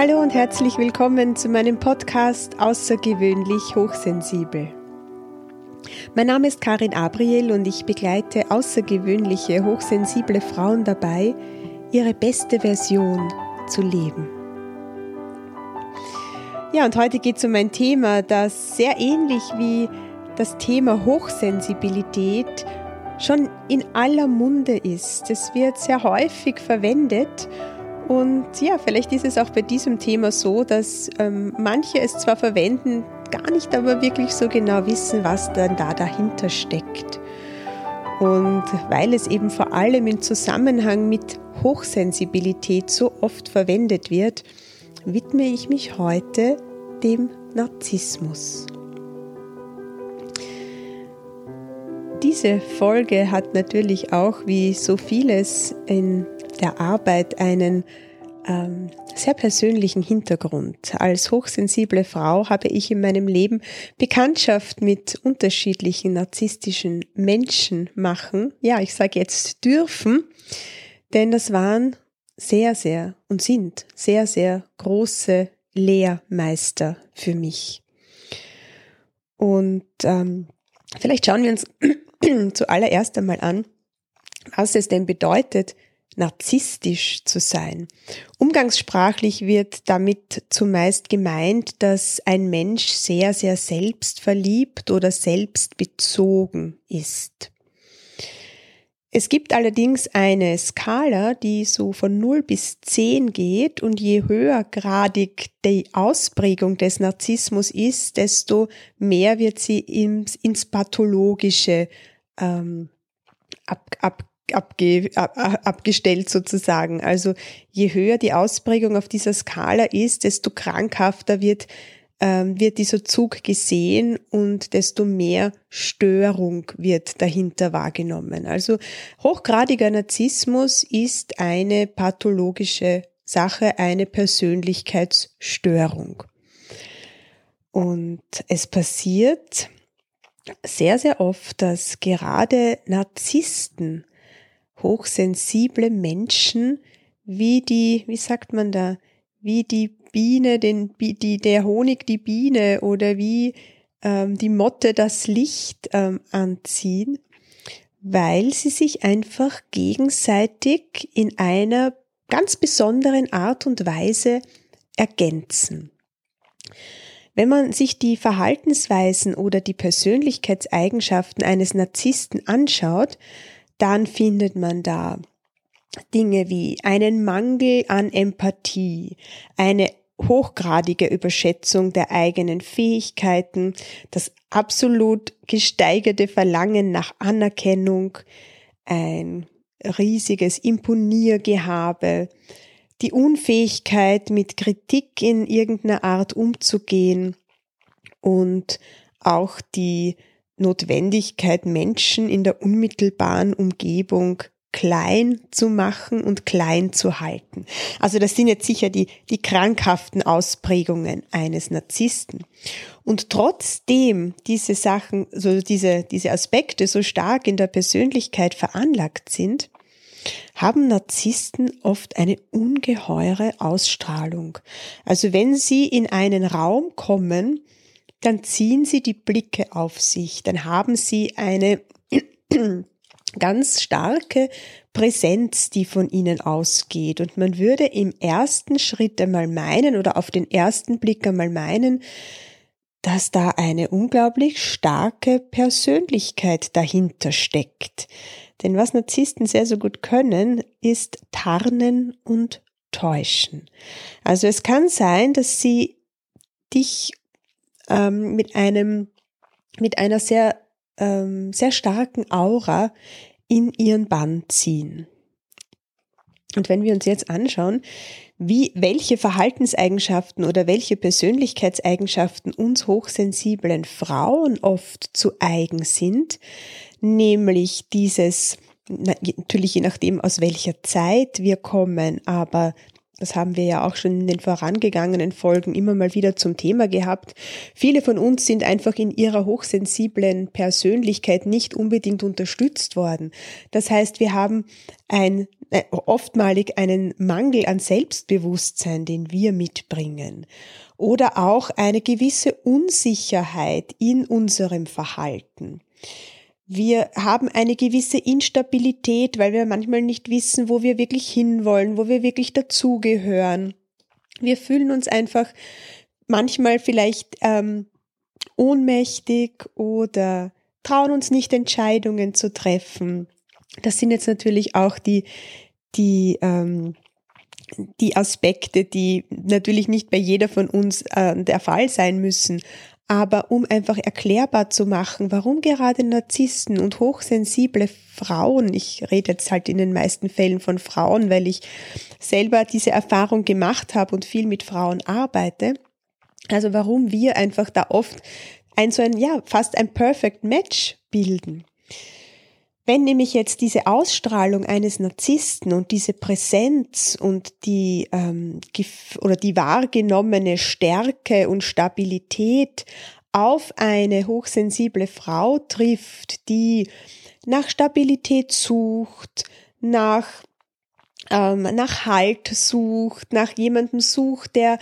Hallo und herzlich willkommen zu meinem Podcast Außergewöhnlich Hochsensibel. Mein Name ist Karin Abriel und ich begleite außergewöhnliche, hochsensible Frauen dabei, ihre beste Version zu leben. Ja, und heute geht es um ein Thema, das sehr ähnlich wie das Thema Hochsensibilität schon in aller Munde ist. Es wird sehr häufig verwendet und ja, vielleicht ist es auch bei diesem Thema so, dass ähm, manche es zwar verwenden, gar nicht aber wirklich so genau wissen, was dann da dahinter steckt. Und weil es eben vor allem im Zusammenhang mit Hochsensibilität so oft verwendet wird, widme ich mich heute dem Narzissmus. Diese Folge hat natürlich auch, wie so vieles in der Arbeit einen ähm, sehr persönlichen Hintergrund. Als hochsensible Frau habe ich in meinem Leben Bekanntschaft mit unterschiedlichen narzisstischen Menschen machen. Ja, ich sage jetzt dürfen, denn das waren sehr, sehr und sind sehr, sehr große Lehrmeister für mich. Und ähm, vielleicht schauen wir uns zuallererst einmal an, was es denn bedeutet, narzisstisch zu sein. Umgangssprachlich wird damit zumeist gemeint, dass ein Mensch sehr, sehr selbstverliebt oder selbstbezogen ist. Es gibt allerdings eine Skala, die so von 0 bis 10 geht und je höhergradig die Ausprägung des Narzissmus ist, desto mehr wird sie ins, ins Pathologische ähm, ab, ab, abge, ab, abgestellt sozusagen. Also je höher die Ausprägung auf dieser Skala ist, desto krankhafter wird, ähm, wird dieser Zug gesehen und desto mehr Störung wird dahinter wahrgenommen. Also hochgradiger Narzissmus ist eine pathologische Sache, eine Persönlichkeitsstörung. Und es passiert sehr, sehr oft, dass gerade Narzissten hochsensible Menschen wie die, wie sagt man da, wie die Biene, den, die, der Honig die Biene oder wie ähm, die Motte das Licht ähm, anziehen, weil sie sich einfach gegenseitig in einer ganz besonderen Art und Weise ergänzen. Wenn man sich die Verhaltensweisen oder die Persönlichkeitseigenschaften eines Narzissten anschaut, dann findet man da Dinge wie einen Mangel an Empathie, eine hochgradige Überschätzung der eigenen Fähigkeiten, das absolut gesteigerte Verlangen nach Anerkennung, ein riesiges Imponiergehabe, die Unfähigkeit, mit Kritik in irgendeiner Art umzugehen und auch die Notwendigkeit, Menschen in der unmittelbaren Umgebung klein zu machen und klein zu halten. Also das sind jetzt sicher die, die krankhaften Ausprägungen eines Narzissten. Und trotzdem diese Sachen, so diese, diese Aspekte so stark in der Persönlichkeit veranlagt sind, haben Narzissten oft eine ungeheure Ausstrahlung. Also wenn sie in einen Raum kommen, dann ziehen sie die Blicke auf sich, dann haben sie eine ganz starke Präsenz, die von ihnen ausgeht. Und man würde im ersten Schritt einmal meinen oder auf den ersten Blick einmal meinen, dass da eine unglaublich starke Persönlichkeit dahinter steckt. Denn was Narzissten sehr, sehr gut können, ist tarnen und täuschen. Also es kann sein, dass sie dich ähm, mit einem, mit einer sehr, ähm, sehr starken Aura in ihren Bann ziehen. Und wenn wir uns jetzt anschauen, wie, welche Verhaltenseigenschaften oder welche Persönlichkeitseigenschaften uns hochsensiblen Frauen oft zu eigen sind, nämlich dieses, natürlich je nachdem aus welcher Zeit wir kommen, aber das haben wir ja auch schon in den vorangegangenen Folgen immer mal wieder zum Thema gehabt. Viele von uns sind einfach in ihrer hochsensiblen Persönlichkeit nicht unbedingt unterstützt worden. Das heißt, wir haben ein äh, oftmalig einen Mangel an Selbstbewusstsein, den wir mitbringen. Oder auch eine gewisse Unsicherheit in unserem Verhalten. Wir haben eine gewisse Instabilität, weil wir manchmal nicht wissen, wo wir wirklich hinwollen, wo wir wirklich dazugehören. Wir fühlen uns einfach manchmal vielleicht ähm, ohnmächtig oder trauen uns nicht Entscheidungen zu treffen. Das sind jetzt natürlich auch die, die, ähm, die Aspekte, die natürlich nicht bei jeder von uns äh, der Fall sein müssen. Aber um einfach erklärbar zu machen, warum gerade Narzissten und hochsensible Frauen, ich rede jetzt halt in den meisten Fällen von Frauen, weil ich selber diese Erfahrung gemacht habe und viel mit Frauen arbeite, also warum wir einfach da oft ein so ein, ja, fast ein Perfect Match bilden. Wenn nämlich jetzt diese Ausstrahlung eines Narzissten und diese Präsenz und die ähm, oder die wahrgenommene Stärke und Stabilität auf eine hochsensible Frau trifft, die nach Stabilität sucht, nach ähm, nach Halt sucht, nach jemandem sucht, der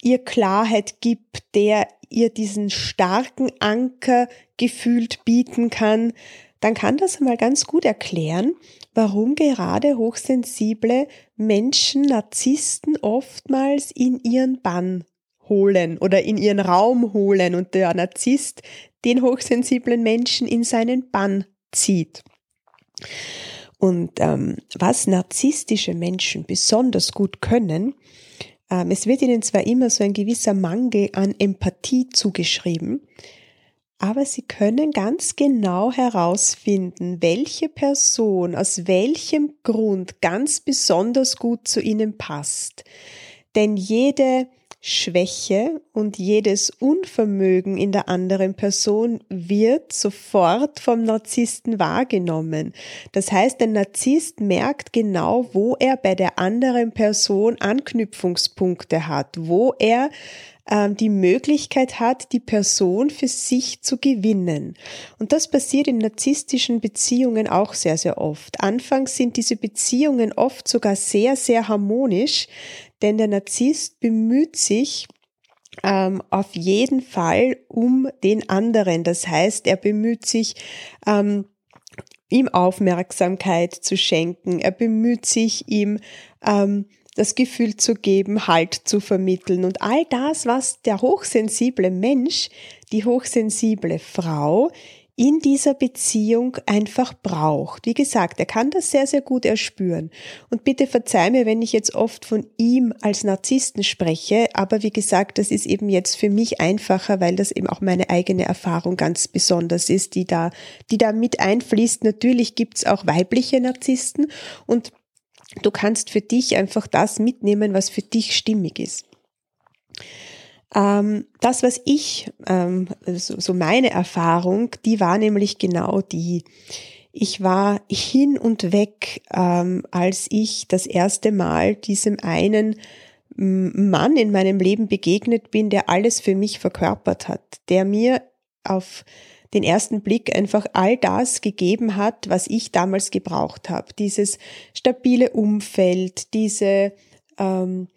ihr Klarheit gibt, der ihr diesen starken Anker gefühlt bieten kann, dann kann das mal ganz gut erklären, warum gerade hochsensible Menschen Narzissten oftmals in ihren Bann holen oder in ihren Raum holen und der Narzisst den hochsensiblen Menschen in seinen Bann zieht. Und ähm, was narzisstische Menschen besonders gut können, ähm, es wird ihnen zwar immer so ein gewisser Mangel an Empathie zugeschrieben, aber sie können ganz genau herausfinden, welche Person aus welchem Grund ganz besonders gut zu ihnen passt. Denn jede Schwäche und jedes Unvermögen in der anderen Person wird sofort vom Narzissten wahrgenommen. Das heißt, der Narzisst merkt genau, wo er bei der anderen Person Anknüpfungspunkte hat, wo er die Möglichkeit hat, die Person für sich zu gewinnen. Und das passiert in narzisstischen Beziehungen auch sehr, sehr oft. Anfangs sind diese Beziehungen oft sogar sehr, sehr harmonisch, denn der Narzisst bemüht sich, ähm, auf jeden Fall um den anderen. Das heißt, er bemüht sich, ähm, ihm Aufmerksamkeit zu schenken. Er bemüht sich, ihm ähm, das Gefühl zu geben, Halt zu vermitteln. Und all das, was der hochsensible Mensch, die hochsensible Frau in dieser Beziehung einfach braucht. Wie gesagt, er kann das sehr, sehr gut erspüren. Und bitte verzeih mir, wenn ich jetzt oft von ihm als Narzissten spreche, aber wie gesagt, das ist eben jetzt für mich einfacher, weil das eben auch meine eigene Erfahrung ganz besonders ist, die da, die da mit einfließt. Natürlich gibt's auch weibliche Narzissten und du kannst für dich einfach das mitnehmen, was für dich stimmig ist. Ähm, das, was ich, ähm, so, meine Erfahrung, die war nämlich genau die. Ich war hin und weg, ähm, als ich das erste Mal diesem einen Mann in meinem Leben begegnet bin, der alles für mich verkörpert hat, der mir auf den ersten Blick einfach all das gegeben hat, was ich damals gebraucht habe. Dieses stabile Umfeld, diese ähm,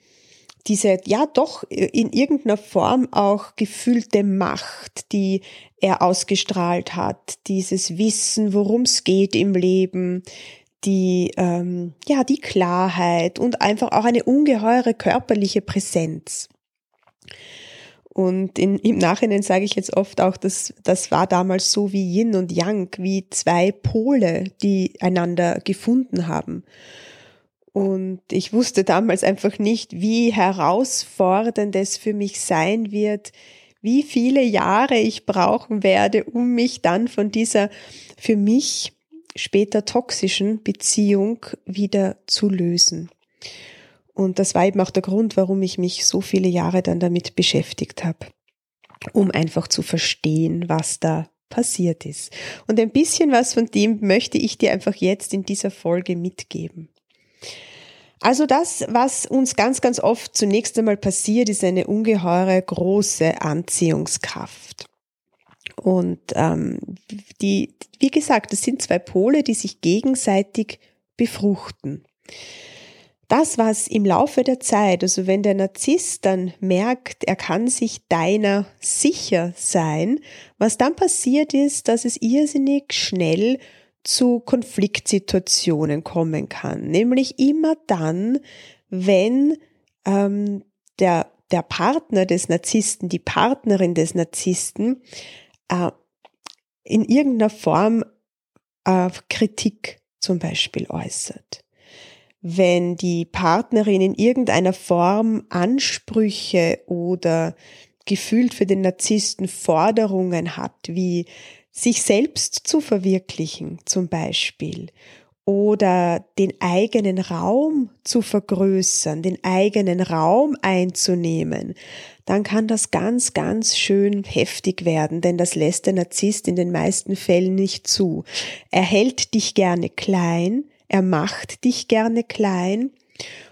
diese ja doch in irgendeiner Form auch gefühlte Macht, die er ausgestrahlt hat, dieses Wissen, worum es geht im Leben, die ähm, ja die Klarheit und einfach auch eine ungeheure körperliche Präsenz. Und in, im Nachhinein sage ich jetzt oft auch, dass das war damals so wie Yin und Yang, wie zwei Pole, die einander gefunden haben. Und ich wusste damals einfach nicht, wie herausfordernd es für mich sein wird, wie viele Jahre ich brauchen werde, um mich dann von dieser für mich später toxischen Beziehung wieder zu lösen. Und das war eben auch der Grund, warum ich mich so viele Jahre dann damit beschäftigt habe, um einfach zu verstehen, was da passiert ist. Und ein bisschen was von dem möchte ich dir einfach jetzt in dieser Folge mitgeben. Also das, was uns ganz, ganz oft zunächst einmal passiert, ist eine ungeheure große Anziehungskraft. Und ähm, die, wie gesagt, das sind zwei Pole, die sich gegenseitig befruchten. Das, was im Laufe der Zeit, also wenn der Narzisst dann merkt, er kann sich deiner sicher sein, was dann passiert ist, dass es irrsinnig schnell zu Konfliktsituationen kommen kann. Nämlich immer dann, wenn ähm, der, der Partner des Narzissten, die Partnerin des Narzissten äh, in irgendeiner Form äh, Kritik zum Beispiel äußert. Wenn die Partnerin in irgendeiner Form Ansprüche oder gefühlt für den Narzissten Forderungen hat, wie sich selbst zu verwirklichen zum Beispiel oder den eigenen Raum zu vergrößern, den eigenen Raum einzunehmen, dann kann das ganz, ganz schön heftig werden, denn das lässt der Narzisst in den meisten Fällen nicht zu. Er hält dich gerne klein, er macht dich gerne klein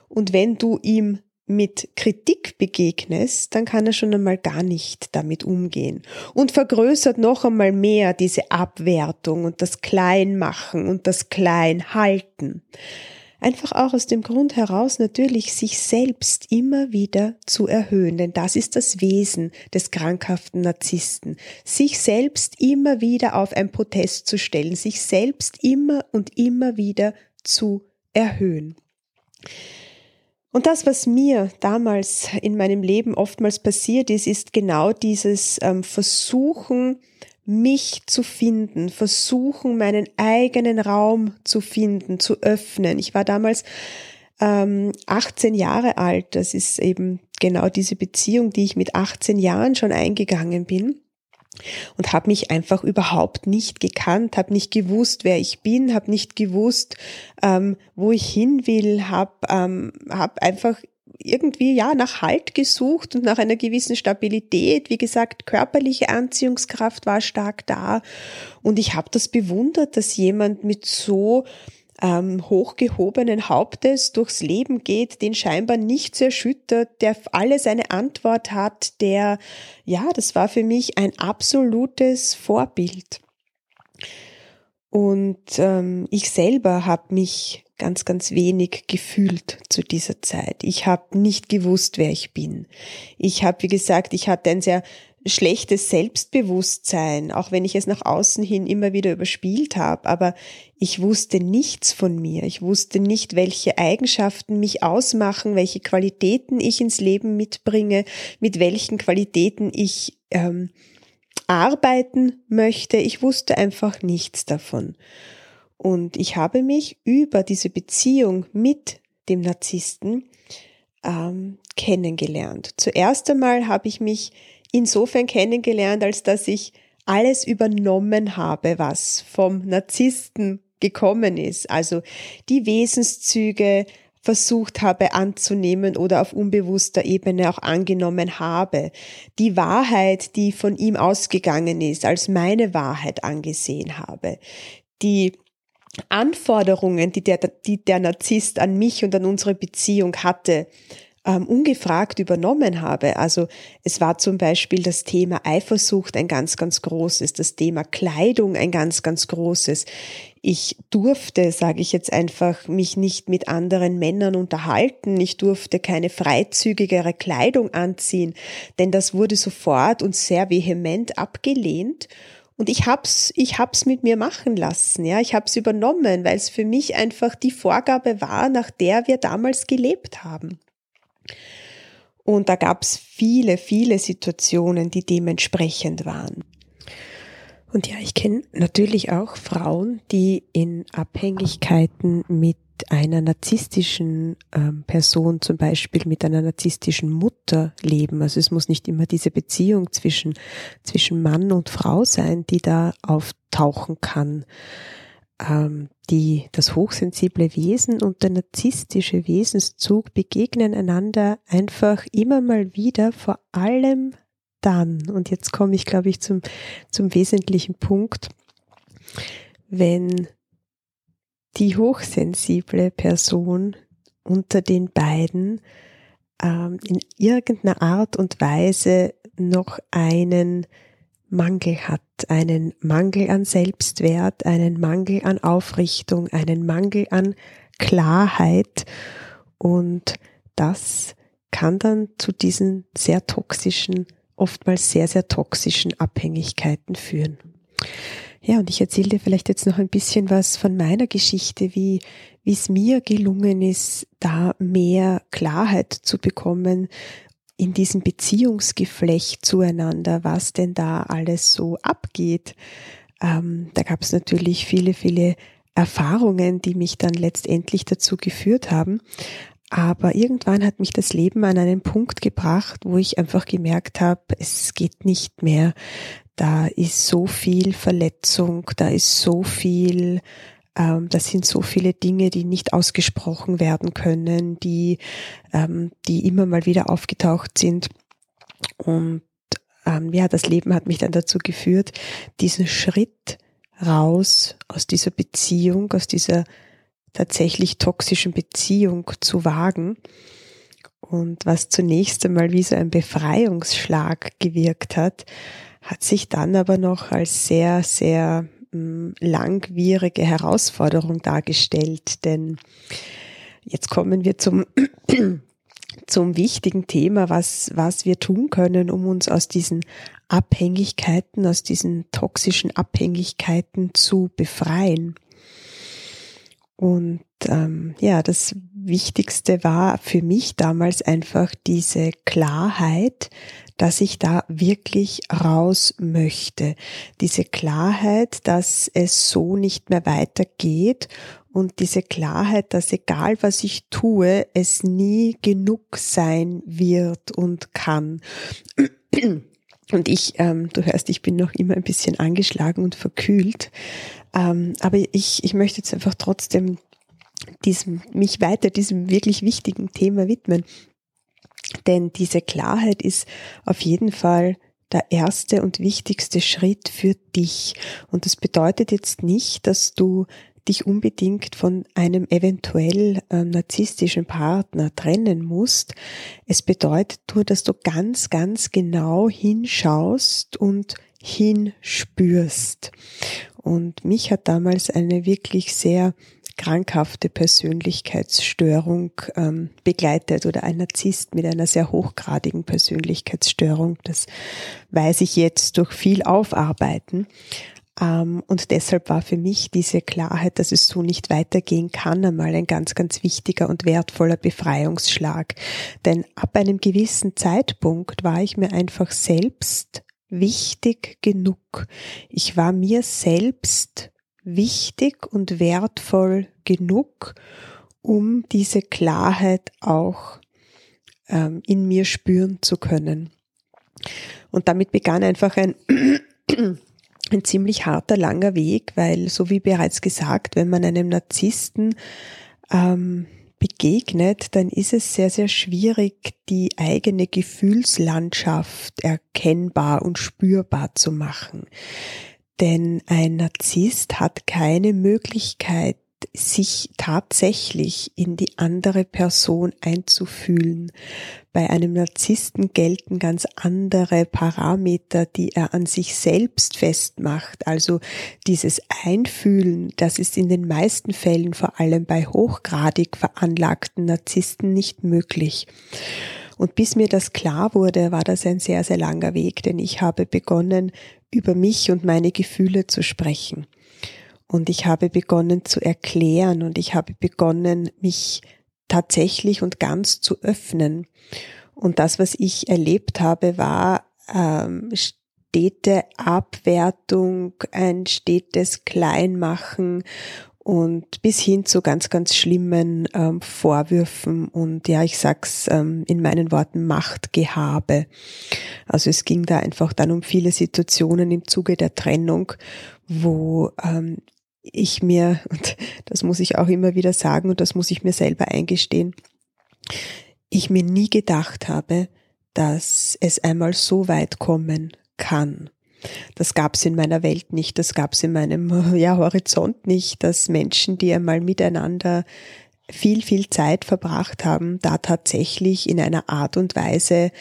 und wenn du ihm mit Kritik begegnest, dann kann er schon einmal gar nicht damit umgehen und vergrößert noch einmal mehr diese Abwertung und das Kleinmachen und das Kleinhalten. Einfach auch aus dem Grund heraus natürlich sich selbst immer wieder zu erhöhen, denn das ist das Wesen des krankhaften Narzissten. Sich selbst immer wieder auf ein Protest zu stellen, sich selbst immer und immer wieder zu erhöhen. Und das, was mir damals in meinem Leben oftmals passiert ist, ist genau dieses ähm, Versuchen, mich zu finden, versuchen, meinen eigenen Raum zu finden, zu öffnen. Ich war damals ähm, 18 Jahre alt. Das ist eben genau diese Beziehung, die ich mit 18 Jahren schon eingegangen bin und habe mich einfach überhaupt nicht gekannt, habe nicht gewusst, wer ich bin, habe nicht gewusst, ähm, wo ich hin will, habe ähm, hab einfach irgendwie ja nach Halt gesucht und nach einer gewissen Stabilität. Wie gesagt, körperliche Anziehungskraft war stark da und ich habe das bewundert, dass jemand mit so ähm, hochgehobenen Hauptes durchs Leben geht, den scheinbar nichts erschüttert, der alles eine Antwort hat, der, ja, das war für mich ein absolutes Vorbild. Und ähm, ich selber habe mich ganz, ganz wenig gefühlt zu dieser Zeit. Ich habe nicht gewusst, wer ich bin. Ich habe, wie gesagt, ich hatte ein sehr schlechtes Selbstbewusstsein, auch wenn ich es nach außen hin immer wieder überspielt habe, aber ich wusste nichts von mir. Ich wusste nicht, welche Eigenschaften mich ausmachen, welche Qualitäten ich ins Leben mitbringe, mit welchen Qualitäten ich ähm, arbeiten möchte. Ich wusste einfach nichts davon. Und ich habe mich über diese Beziehung mit dem Narzissten ähm, kennengelernt. Zuerst einmal habe ich mich insofern kennengelernt, als dass ich alles übernommen habe, was vom Narzissten gekommen ist. Also die Wesenszüge versucht habe anzunehmen oder auf unbewusster Ebene auch angenommen habe. Die Wahrheit, die von ihm ausgegangen ist, als meine Wahrheit angesehen habe. Die Anforderungen, die der, die der Narzisst an mich und an unsere Beziehung hatte, ähm, ungefragt übernommen habe. Also es war zum Beispiel das Thema Eifersucht ein ganz, ganz großes, das Thema Kleidung ein ganz, ganz großes. Ich durfte, sage ich jetzt einfach, mich nicht mit anderen Männern unterhalten. Ich durfte keine freizügigere Kleidung anziehen, denn das wurde sofort und sehr vehement abgelehnt. Und ich hab's, ich hab's mit mir machen lassen, ja. Ich hab's übernommen, weil es für mich einfach die Vorgabe war, nach der wir damals gelebt haben. Und da gab es viele, viele Situationen, die dementsprechend waren. Und ja, ich kenne natürlich auch Frauen, die in Abhängigkeiten mit einer narzisstischen ähm, Person, zum Beispiel mit einer narzisstischen Mutter leben. Also es muss nicht immer diese Beziehung zwischen, zwischen Mann und Frau sein, die da auftauchen kann die, das hochsensible Wesen und der narzisstische Wesenszug begegnen einander einfach immer mal wieder, vor allem dann, und jetzt komme ich, glaube ich, zum, zum wesentlichen Punkt, wenn die hochsensible Person unter den beiden ähm, in irgendeiner Art und Weise noch einen Mangel hat, einen Mangel an Selbstwert, einen Mangel an Aufrichtung, einen Mangel an Klarheit und das kann dann zu diesen sehr toxischen, oftmals sehr, sehr toxischen Abhängigkeiten führen. Ja, und ich erzähle dir vielleicht jetzt noch ein bisschen was von meiner Geschichte, wie, wie es mir gelungen ist, da mehr Klarheit zu bekommen in diesem Beziehungsgeflecht zueinander, was denn da alles so abgeht. Ähm, da gab es natürlich viele, viele Erfahrungen, die mich dann letztendlich dazu geführt haben. Aber irgendwann hat mich das Leben an einen Punkt gebracht, wo ich einfach gemerkt habe, es geht nicht mehr. Da ist so viel Verletzung, da ist so viel, ähm, das sind so viele Dinge, die nicht ausgesprochen werden können, die, ähm, die immer mal wieder aufgetaucht sind. Und ähm, ja, das Leben hat mich dann dazu geführt, diesen Schritt raus aus dieser Beziehung, aus dieser tatsächlich toxischen Beziehung zu wagen. Und was zunächst einmal wie so ein Befreiungsschlag gewirkt hat, hat sich dann aber noch als sehr, sehr langwierige Herausforderung dargestellt. Denn jetzt kommen wir zum, zum wichtigen Thema, was, was wir tun können, um uns aus diesen Abhängigkeiten, aus diesen toxischen Abhängigkeiten zu befreien. Und ähm, ja, das Wichtigste war für mich damals einfach diese Klarheit, dass ich da wirklich raus möchte. Diese Klarheit, dass es so nicht mehr weitergeht und diese Klarheit, dass egal was ich tue, es nie genug sein wird und kann. Und ich, ähm, du hörst, ich bin noch immer ein bisschen angeschlagen und verkühlt. Ähm, aber ich, ich möchte jetzt einfach trotzdem diesem, mich weiter diesem wirklich wichtigen Thema widmen. Denn diese Klarheit ist auf jeden Fall der erste und wichtigste Schritt für dich. Und das bedeutet jetzt nicht, dass du dich unbedingt von einem eventuell äh, narzisstischen Partner trennen musst. Es bedeutet nur, dass du ganz, ganz genau hinschaust und hinspürst. Und mich hat damals eine wirklich sehr krankhafte Persönlichkeitsstörung ähm, begleitet oder ein Narzisst mit einer sehr hochgradigen Persönlichkeitsstörung. Das weiß ich jetzt durch viel Aufarbeiten. Ähm, und deshalb war für mich diese Klarheit, dass es so nicht weitergehen kann, einmal ein ganz, ganz wichtiger und wertvoller Befreiungsschlag. Denn ab einem gewissen Zeitpunkt war ich mir einfach selbst wichtig genug. Ich war mir selbst wichtig und wertvoll genug, um diese Klarheit auch ähm, in mir spüren zu können. Und damit begann einfach ein ein ziemlich harter, langer Weg, weil, so wie bereits gesagt, wenn man einem Narzissten ähm, begegnet, dann ist es sehr, sehr schwierig, die eigene Gefühlslandschaft erkennbar und spürbar zu machen. Denn ein Narzisst hat keine Möglichkeit, sich tatsächlich in die andere Person einzufühlen. Bei einem Narzissten gelten ganz andere Parameter, die er an sich selbst festmacht. Also dieses Einfühlen, das ist in den meisten Fällen, vor allem bei hochgradig veranlagten Narzissten, nicht möglich. Und bis mir das klar wurde, war das ein sehr, sehr langer Weg, denn ich habe begonnen, über mich und meine Gefühle zu sprechen. Und ich habe begonnen zu erklären und ich habe begonnen, mich tatsächlich und ganz zu öffnen. Und das, was ich erlebt habe, war ähm, stete Abwertung, ein stetes Kleinmachen und bis hin zu ganz, ganz schlimmen ähm, Vorwürfen und ja, ich sag's ähm, in meinen Worten Machtgehabe. Also es ging da einfach dann um viele Situationen im Zuge der Trennung, wo ähm, ich mir, und das muss ich auch immer wieder sagen und das muss ich mir selber eingestehen, ich mir nie gedacht habe, dass es einmal so weit kommen kann. Das gab es in meiner Welt nicht, das gab es in meinem ja, Horizont nicht, dass Menschen, die einmal miteinander viel, viel Zeit verbracht haben, da tatsächlich in einer Art und Weise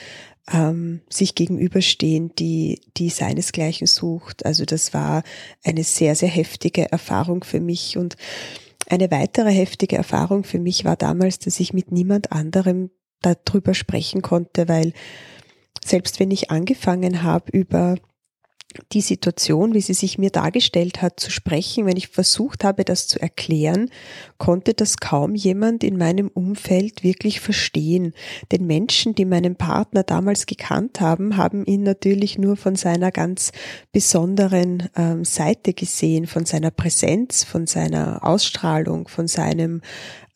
ähm, sich gegenüberstehen, die, die seinesgleichen sucht. Also das war eine sehr, sehr heftige Erfahrung für mich und eine weitere heftige Erfahrung für mich war damals, dass ich mit niemand anderem darüber sprechen konnte, weil selbst wenn ich angefangen habe, über die Situation, wie sie sich mir dargestellt hat, zu sprechen, wenn ich versucht habe, das zu erklären, konnte das kaum jemand in meinem Umfeld wirklich verstehen. Denn Menschen, die meinen Partner damals gekannt haben, haben ihn natürlich nur von seiner ganz besonderen ähm, Seite gesehen, von seiner Präsenz, von seiner Ausstrahlung, von seinem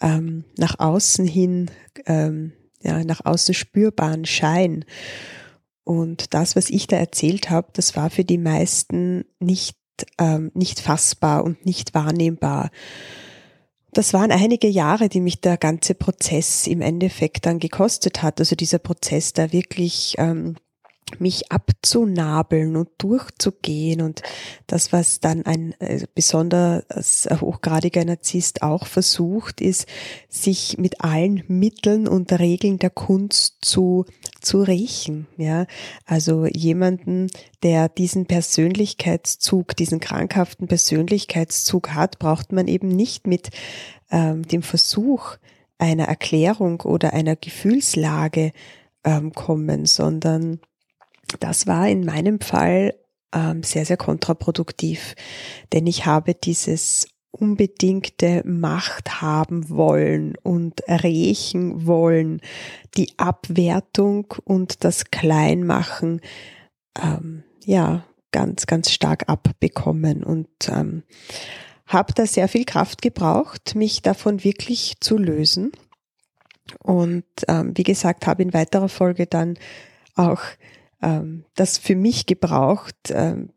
ähm, nach außen hin, ähm, ja, nach außen spürbaren Schein. Und das, was ich da erzählt habe, das war für die meisten nicht, ähm, nicht fassbar und nicht wahrnehmbar. Das waren einige Jahre, die mich der ganze Prozess im Endeffekt dann gekostet hat. Also dieser Prozess da wirklich ähm, mich abzunabeln und durchzugehen und das, was dann ein äh, besonders hochgradiger Narzisst auch versucht, ist, sich mit allen Mitteln und Regeln der Kunst zu, zu rächen, ja. Also jemanden, der diesen Persönlichkeitszug, diesen krankhaften Persönlichkeitszug hat, braucht man eben nicht mit ähm, dem Versuch einer Erklärung oder einer Gefühlslage ähm, kommen, sondern das war in meinem Fall ähm, sehr, sehr kontraproduktiv, denn ich habe dieses unbedingte Macht haben wollen und rächen wollen, die Abwertung und das Kleinmachen, ähm, ja, ganz, ganz stark abbekommen und ähm, habe da sehr viel Kraft gebraucht, mich davon wirklich zu lösen. Und ähm, wie gesagt, habe in weiterer Folge dann auch ähm, das für mich gebraucht, ähm,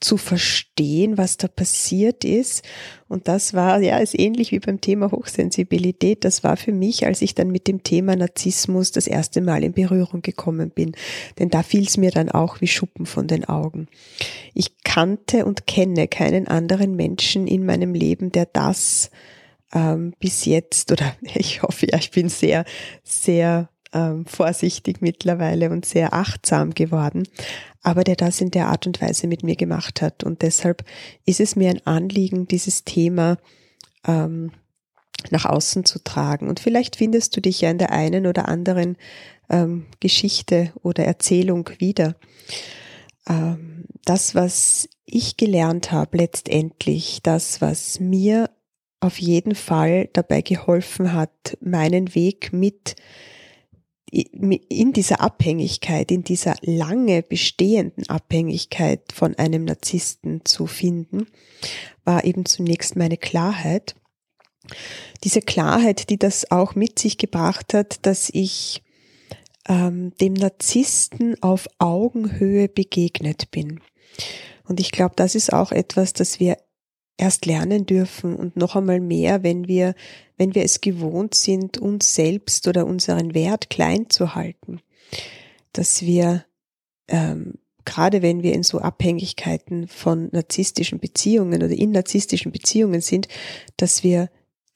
zu verstehen, was da passiert ist. Und das war, ja, ist ähnlich wie beim Thema Hochsensibilität. Das war für mich, als ich dann mit dem Thema Narzissmus das erste Mal in Berührung gekommen bin. Denn da fiel es mir dann auch wie Schuppen von den Augen. Ich kannte und kenne keinen anderen Menschen in meinem Leben, der das ähm, bis jetzt, oder ich hoffe, ja, ich bin sehr, sehr ähm, vorsichtig mittlerweile und sehr achtsam geworden, aber der das in der Art und Weise mit mir gemacht hat. Und deshalb ist es mir ein Anliegen, dieses Thema ähm, nach außen zu tragen. Und vielleicht findest du dich ja in der einen oder anderen ähm, Geschichte oder Erzählung wieder. Ähm, das, was ich gelernt habe, letztendlich, das, was mir auf jeden Fall dabei geholfen hat, meinen Weg mit in dieser Abhängigkeit, in dieser lange bestehenden Abhängigkeit von einem Narzissten zu finden, war eben zunächst meine Klarheit. Diese Klarheit, die das auch mit sich gebracht hat, dass ich ähm, dem Narzissten auf Augenhöhe begegnet bin. Und ich glaube, das ist auch etwas, das wir erst lernen dürfen und noch einmal mehr, wenn wir, wenn wir es gewohnt sind, uns selbst oder unseren Wert klein zu halten, dass wir ähm, gerade wenn wir in so Abhängigkeiten von narzisstischen Beziehungen oder in narzisstischen Beziehungen sind, dass wir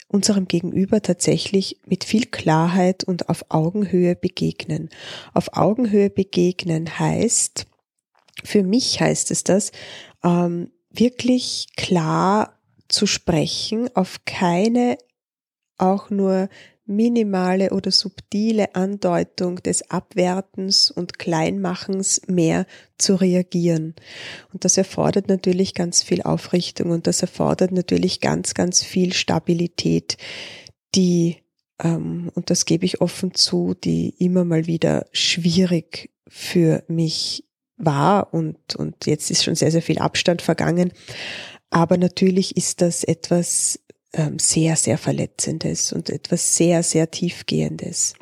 unserem Gegenüber tatsächlich mit viel Klarheit und auf Augenhöhe begegnen. Auf Augenhöhe begegnen heißt, für mich heißt es das, ähm, wirklich klar zu sprechen, auf keine auch nur minimale oder subtile Andeutung des Abwertens und Kleinmachens mehr zu reagieren. Und das erfordert natürlich ganz viel Aufrichtung und das erfordert natürlich ganz, ganz viel Stabilität, die, ähm, und das gebe ich offen zu, die immer mal wieder schwierig für mich war und, und jetzt ist schon sehr, sehr viel Abstand vergangen. Aber natürlich ist das etwas ähm, sehr, sehr Verletzendes und etwas sehr, sehr Tiefgehendes.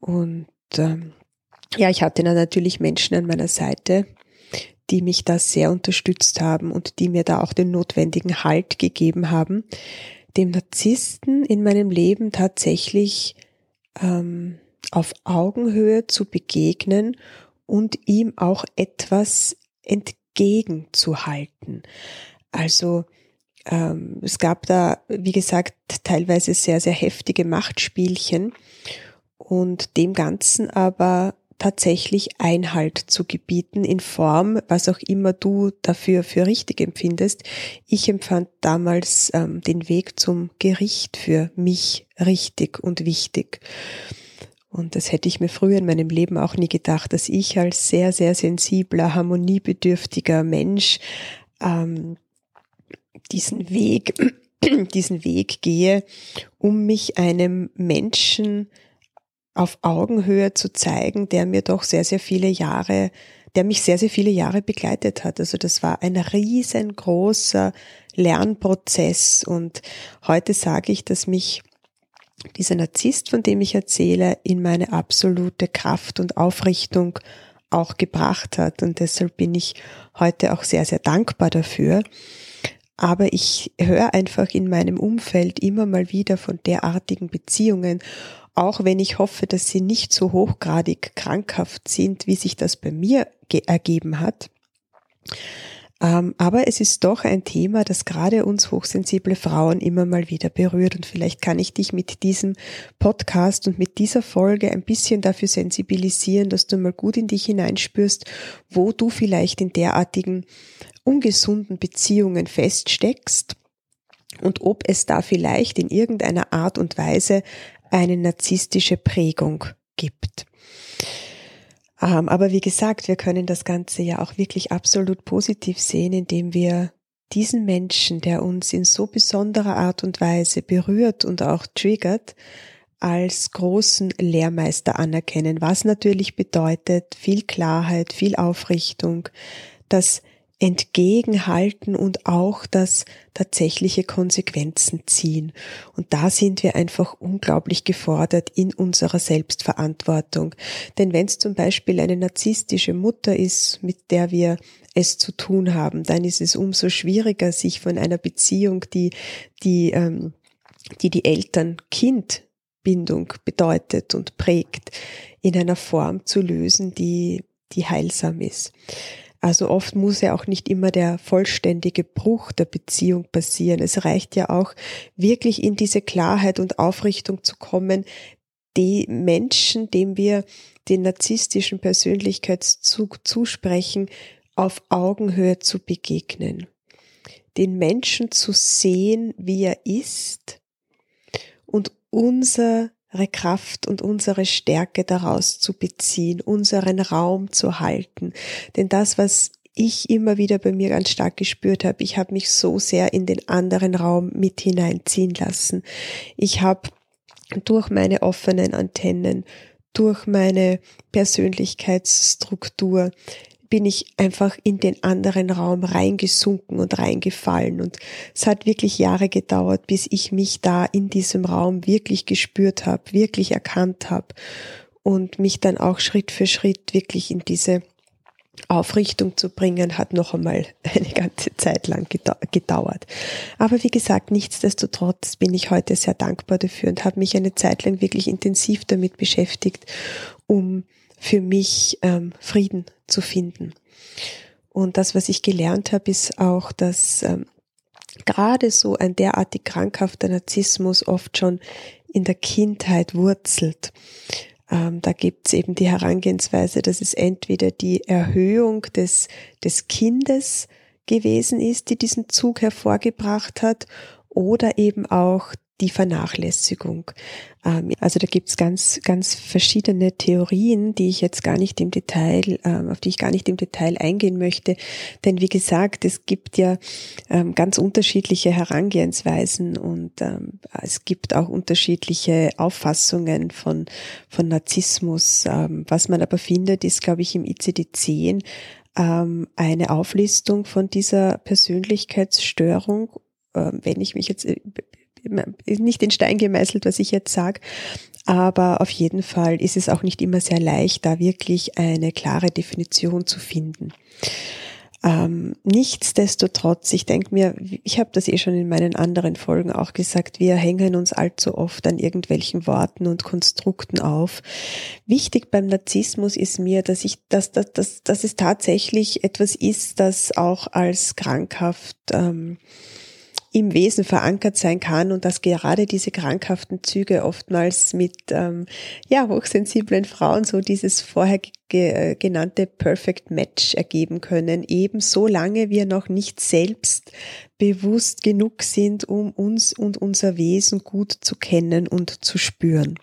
Und ähm, ja, ich hatte dann natürlich Menschen an meiner Seite, die mich da sehr unterstützt haben und die mir da auch den notwendigen Halt gegeben haben, dem Narzissten in meinem Leben tatsächlich ähm, auf Augenhöhe zu begegnen und ihm auch etwas entgegenzuhalten. Also ähm, es gab da, wie gesagt, teilweise sehr, sehr heftige Machtspielchen und dem Ganzen aber tatsächlich Einhalt zu gebieten in Form, was auch immer du dafür für richtig empfindest. Ich empfand damals ähm, den Weg zum Gericht für mich richtig und wichtig. Und das hätte ich mir früher in meinem Leben auch nie gedacht, dass ich als sehr, sehr sensibler, harmoniebedürftiger Mensch ähm, diesen Weg, diesen Weg gehe, um mich einem Menschen auf Augenhöhe zu zeigen, der mir doch sehr, sehr viele Jahre, der mich sehr, sehr viele Jahre begleitet hat. Also das war ein riesengroßer Lernprozess und heute sage ich, dass mich dieser Narzisst, von dem ich erzähle, in meine absolute Kraft und Aufrichtung auch gebracht hat. Und deshalb bin ich heute auch sehr, sehr dankbar dafür. Aber ich höre einfach in meinem Umfeld immer mal wieder von derartigen Beziehungen, auch wenn ich hoffe, dass sie nicht so hochgradig krankhaft sind, wie sich das bei mir ergeben hat. Ähm, aber es ist doch ein Thema, das gerade uns hochsensible Frauen immer mal wieder berührt. Und vielleicht kann ich dich mit diesem Podcast und mit dieser Folge ein bisschen dafür sensibilisieren, dass du mal gut in dich hineinspürst, wo du vielleicht in derartigen ungesunden Beziehungen feststeckst und ob es da vielleicht in irgendeiner Art und Weise eine narzisstische Prägung gibt. Ähm, aber wie gesagt, wir können das Ganze ja auch wirklich absolut positiv sehen, indem wir diesen Menschen, der uns in so besonderer Art und Weise berührt und auch triggert, als großen Lehrmeister anerkennen, was natürlich bedeutet viel Klarheit, viel Aufrichtung, dass entgegenhalten und auch das tatsächliche Konsequenzen ziehen. Und da sind wir einfach unglaublich gefordert in unserer Selbstverantwortung. Denn wenn es zum Beispiel eine narzisstische Mutter ist, mit der wir es zu tun haben, dann ist es umso schwieriger, sich von einer Beziehung, die die, ähm, die, die Eltern-Kind-Bindung bedeutet und prägt, in einer Form zu lösen, die, die heilsam ist. Also oft muss ja auch nicht immer der vollständige Bruch der Beziehung passieren. Es reicht ja auch wirklich in diese Klarheit und Aufrichtung zu kommen, die Menschen, dem wir den narzisstischen Persönlichkeitszug zusprechen, auf Augenhöhe zu begegnen. Den Menschen zu sehen, wie er ist und unser Kraft und unsere Stärke daraus zu beziehen, unseren Raum zu halten. Denn das, was ich immer wieder bei mir ganz stark gespürt habe, ich habe mich so sehr in den anderen Raum mit hineinziehen lassen. Ich habe durch meine offenen Antennen, durch meine Persönlichkeitsstruktur bin ich einfach in den anderen Raum reingesunken und reingefallen. Und es hat wirklich Jahre gedauert, bis ich mich da in diesem Raum wirklich gespürt habe, wirklich erkannt habe und mich dann auch Schritt für Schritt wirklich in diese Aufrichtung zu bringen, hat noch einmal eine ganze Zeit lang gedauert. Aber wie gesagt, nichtsdestotrotz bin ich heute sehr dankbar dafür und habe mich eine Zeit lang wirklich intensiv damit beschäftigt, um für mich ähm, Frieden zu finden. Und das, was ich gelernt habe, ist auch, dass ähm, gerade so ein derartig krankhafter Narzissmus oft schon in der Kindheit wurzelt. Ähm, da gibt es eben die Herangehensweise, dass es entweder die Erhöhung des, des Kindes gewesen ist, die diesen Zug hervorgebracht hat, oder eben auch die Vernachlässigung. Ähm, also da gibt's ganz, ganz verschiedene Theorien, die ich jetzt gar nicht im Detail, ähm, auf die ich gar nicht im Detail eingehen möchte. Denn wie gesagt, es gibt ja ähm, ganz unterschiedliche Herangehensweisen und es gibt auch unterschiedliche Auffassungen von, von Narzissmus. Was man aber findet, ist, glaube ich, im ICD-10 eine Auflistung von dieser Persönlichkeitsstörung wenn ich mich jetzt äh, nicht in Stein gemeißelt, was ich jetzt sage, aber auf jeden Fall ist es auch nicht immer sehr leicht, da wirklich eine klare Definition zu finden. Ähm, nichtsdestotrotz, ich denke mir, ich habe das eh schon in meinen anderen Folgen auch gesagt, wir hängen uns allzu oft an irgendwelchen Worten und Konstrukten auf. Wichtig beim Narzissmus ist mir, dass ich, dass, dass, dass, dass es tatsächlich etwas ist, das auch als krankhaft ähm, im Wesen verankert sein kann und dass gerade diese krankhaften Züge oftmals mit ähm, ja hochsensiblen Frauen so dieses vorher ge äh, genannte Perfect Match ergeben können, eben so lange wir noch nicht selbst bewusst genug sind, um uns und unser Wesen gut zu kennen und zu spüren.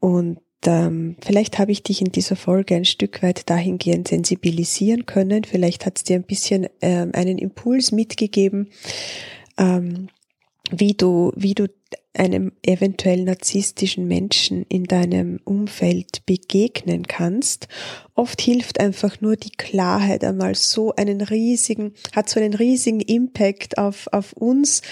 Und ähm, vielleicht habe ich dich in dieser Folge ein Stück weit dahingehend sensibilisieren können. Vielleicht hat es dir ein bisschen ähm, einen Impuls mitgegeben, ähm, wie du, wie du einem eventuell narzisstischen Menschen in deinem Umfeld begegnen kannst. Oft hilft einfach nur die Klarheit einmal so einen riesigen, hat so einen riesigen Impact auf, auf uns,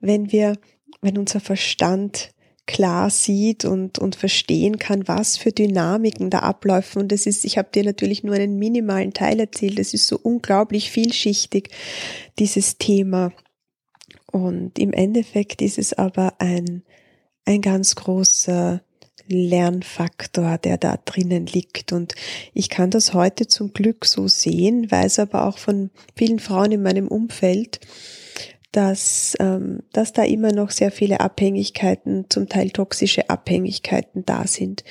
wenn wir, wenn unser Verstand klar sieht und, und verstehen kann, was für Dynamiken da abläufen. Und das ist, ich habe dir natürlich nur einen minimalen Teil erzählt, das ist so unglaublich vielschichtig, dieses Thema. Und im Endeffekt ist es aber ein, ein ganz großer Lernfaktor, der da drinnen liegt. Und ich kann das heute zum Glück so sehen, weiß aber auch von vielen Frauen in meinem Umfeld, dass, ähm, dass da immer noch sehr viele Abhängigkeiten, zum Teil toxische Abhängigkeiten da sind.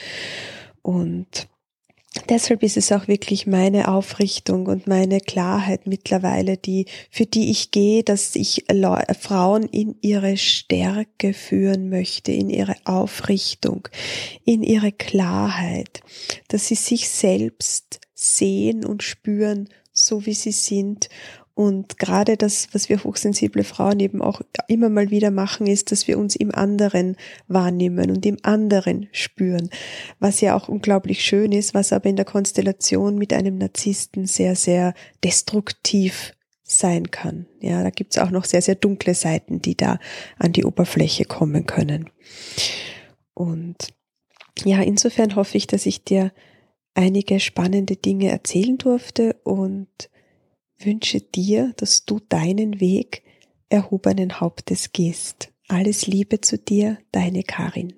Und deshalb ist es auch wirklich meine Aufrichtung und meine Klarheit mittlerweile, die, für die ich gehe, dass ich Frauen in ihre Stärke führen möchte, in ihre Aufrichtung, in ihre Klarheit, dass sie sich selbst sehen und spüren, so wie sie sind und gerade das, was wir hochsensible Frauen eben auch immer mal wieder machen, ist, dass wir uns im anderen wahrnehmen und im anderen spüren, was ja auch unglaublich schön ist, was aber in der Konstellation mit einem Narzissten sehr, sehr destruktiv sein kann. Ja, da gibt's auch noch sehr, sehr dunkle Seiten, die da an die Oberfläche kommen können. Und ja, insofern hoffe ich, dass ich dir einige spannende Dinge erzählen durfte und wünsche dir, dass du deinen Weg erhobenen Hauptes gehst. Alles Liebe zu dir, deine Karin.